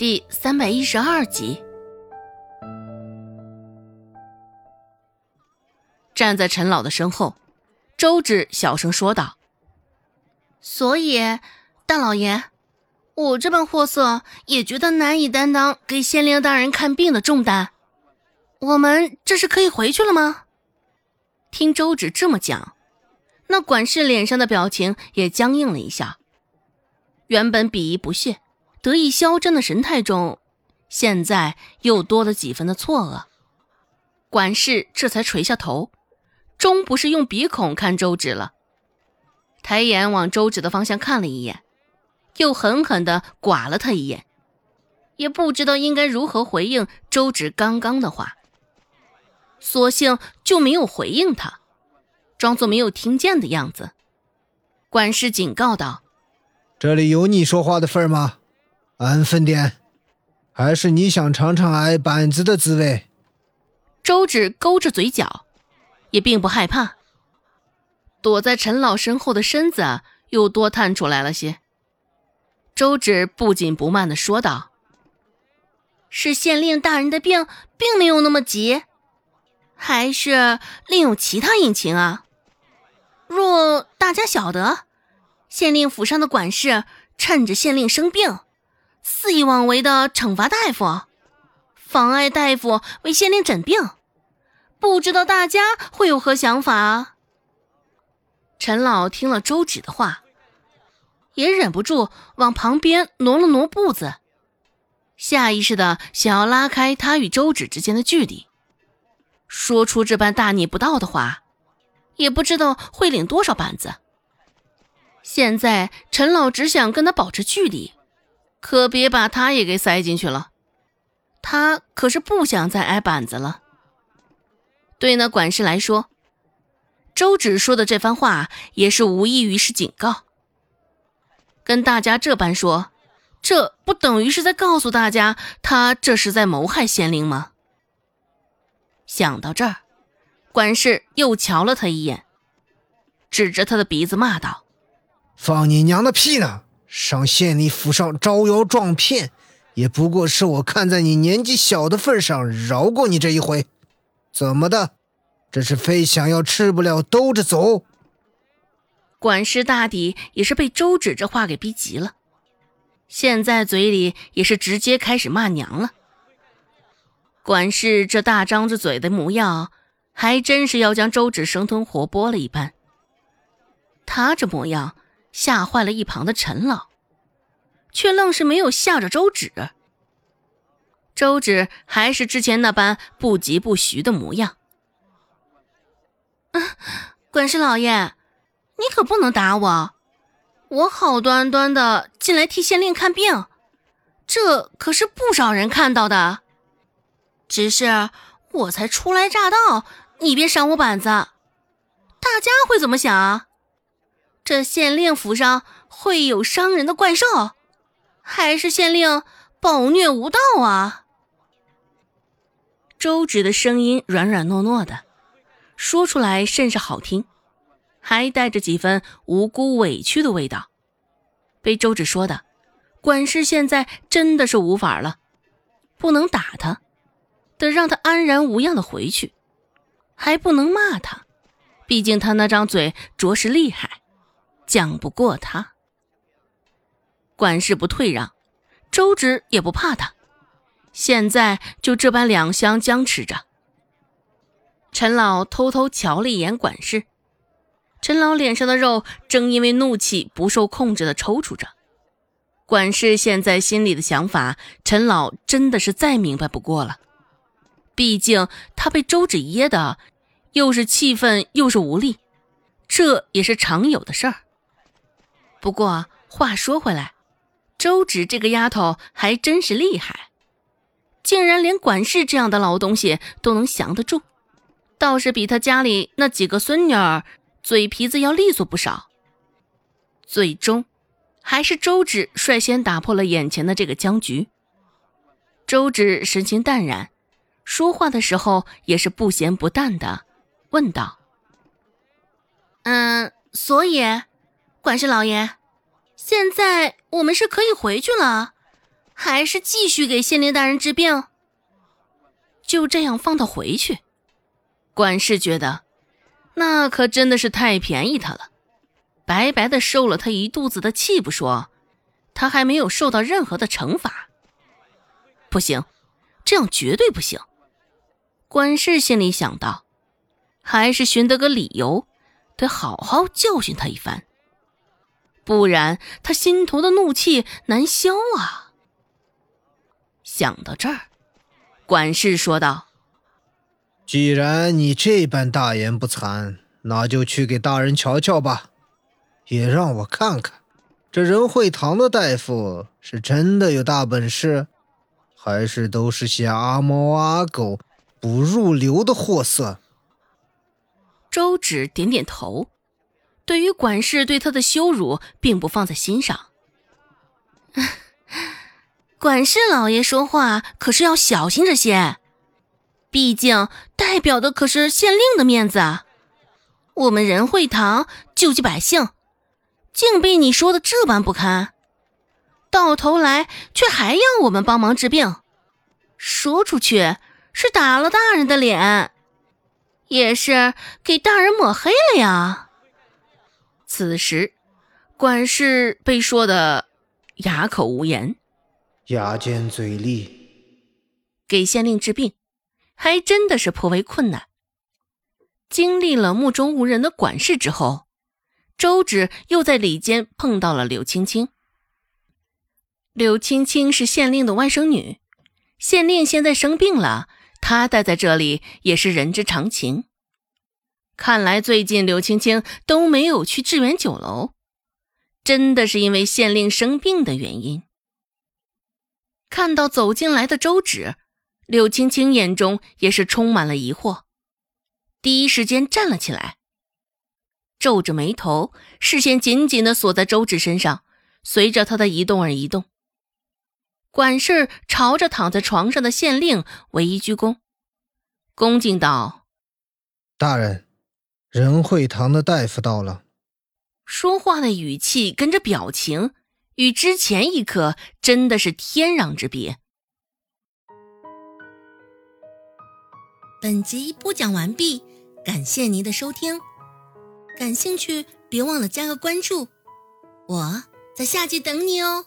第三百一十二集。站在陈老的身后，周芷小声说道：“所以，大老爷，我这般货色也觉得难以担当给县令大人看病的重担。我们这是可以回去了吗？”听周芷这么讲，那管事脸上的表情也僵硬了一下。原本鄙夷不屑、得意嚣张的神态中，现在又多了几分的错愕。管事这才垂下头，终不是用鼻孔看周芷了，抬眼往周芷的方向看了一眼，又狠狠地剐了他一眼，也不知道应该如何回应周芷刚刚的话。索性就没有回应他，装作没有听见的样子。管事警告道：“这里有你说话的份吗？安分点，还是你想尝尝挨板子的滋味？”周芷勾着嘴角，也并不害怕。躲在陈老身后的身子又多探出来了些。周芷不紧不慢的说道：“是县令大人的病，并没有那么急。”还是另有其他隐情啊！若大家晓得，县令府上的管事趁着县令生病，肆意妄为的惩罚大夫，妨碍大夫为县令诊病，不知道大家会有何想法？陈老听了周芷的话，也忍不住往旁边挪了挪步子，下意识的想要拉开他与周芷之间的距离。说出这般大逆不道的话，也不知道会领多少板子。现在陈老只想跟他保持距离，可别把他也给塞进去了。他可是不想再挨板子了。对那管事来说，周芷说的这番话也是无异于是警告。跟大家这般说，这不等于是在告诉大家他这是在谋害县令吗？想到这儿，管事又瞧了他一眼，指着他的鼻子骂道：“放你娘的屁呢！上县里府上招摇撞骗，也不过是我看在你年纪小的份上饶过你这一回。怎么的？这是非想要吃不了兜着走？”管事大抵也是被周芷这话给逼急了，现在嘴里也是直接开始骂娘了。管事这大张着嘴的模样，还真是要将周芷生吞活剥了一般。他这模样吓坏了一旁的陈老，却愣是没有吓着周芷。周芷还是之前那般不疾不徐的模样。管事老爷，你可不能打我！我好端端的进来替县令看病，这可是不少人看到的。只是我才初来乍到，你别扇我板子，大家会怎么想？这县令府上会有伤人的怪兽，还是县令暴虐无道啊？周芷的声音软软糯糯的，说出来甚是好听，还带着几分无辜委屈的味道。被周芷说的，管事现在真的是无法了，不能打他。得让他安然无恙的回去，还不能骂他，毕竟他那张嘴着实厉害，讲不过他。管事不退让，周芷也不怕他，现在就这般两相僵持着。陈老偷偷瞧了一眼管事，陈老脸上的肉正因为怒气不受控制的抽搐着。管事现在心里的想法，陈老真的是再明白不过了。毕竟他被周芷噎的，又是气愤又是无力，这也是常有的事儿。不过话说回来，周芷这个丫头还真是厉害，竟然连管事这样的老东西都能降得住，倒是比他家里那几个孙女儿嘴皮子要利索不少。最终，还是周芷率先打破了眼前的这个僵局。周芷神情淡然。说话的时候也是不咸不淡的，问道：“嗯，所以，管事老爷，现在我们是可以回去了，还是继续给县令大人治病？就这样放他回去？管事觉得，那可真的是太便宜他了，白白的受了他一肚子的气不说，他还没有受到任何的惩罚。不行，这样绝对不行。管事心里想到，还是寻得个理由，得好好教训他一番，不然他心头的怒气难消啊。想到这儿，管事说道：“既然你这般大言不惭，那就去给大人瞧瞧吧，也让我看看，这仁惠堂的大夫是真的有大本事。”还是都是些阿猫阿狗、不入流的货色。周芷点点头，对于管事对他的羞辱，并不放在心上。管事老爷说话可是要小心着些，毕竟代表的可是县令的面子啊。我们仁惠堂救济百姓，竟被你说的这般不堪。到头来却还要我们帮忙治病，说出去是打了大人的脸，也是给大人抹黑了呀。此时，管事被说的哑口无言，牙尖嘴利，给县令治病，还真的是颇为困难。经历了目中无人的管事之后，周芷又在里间碰到了柳青青。柳青青是县令的外甥女，县令现在生病了，她待在这里也是人之常情。看来最近柳青青都没有去致远酒楼，真的是因为县令生病的原因。看到走进来的周芷，柳青青眼中也是充满了疑惑，第一时间站了起来，皱着眉头，视线紧紧的锁在周芷身上，随着她的移动而移动。管事朝着躺在床上的县令唯一鞠躬，恭敬道：“大人，仁惠堂的大夫到了。”说话的语气跟着表情，与之前一刻真的是天壤之别。本集播讲完毕，感谢您的收听。感兴趣，别忘了加个关注，我在下集等你哦。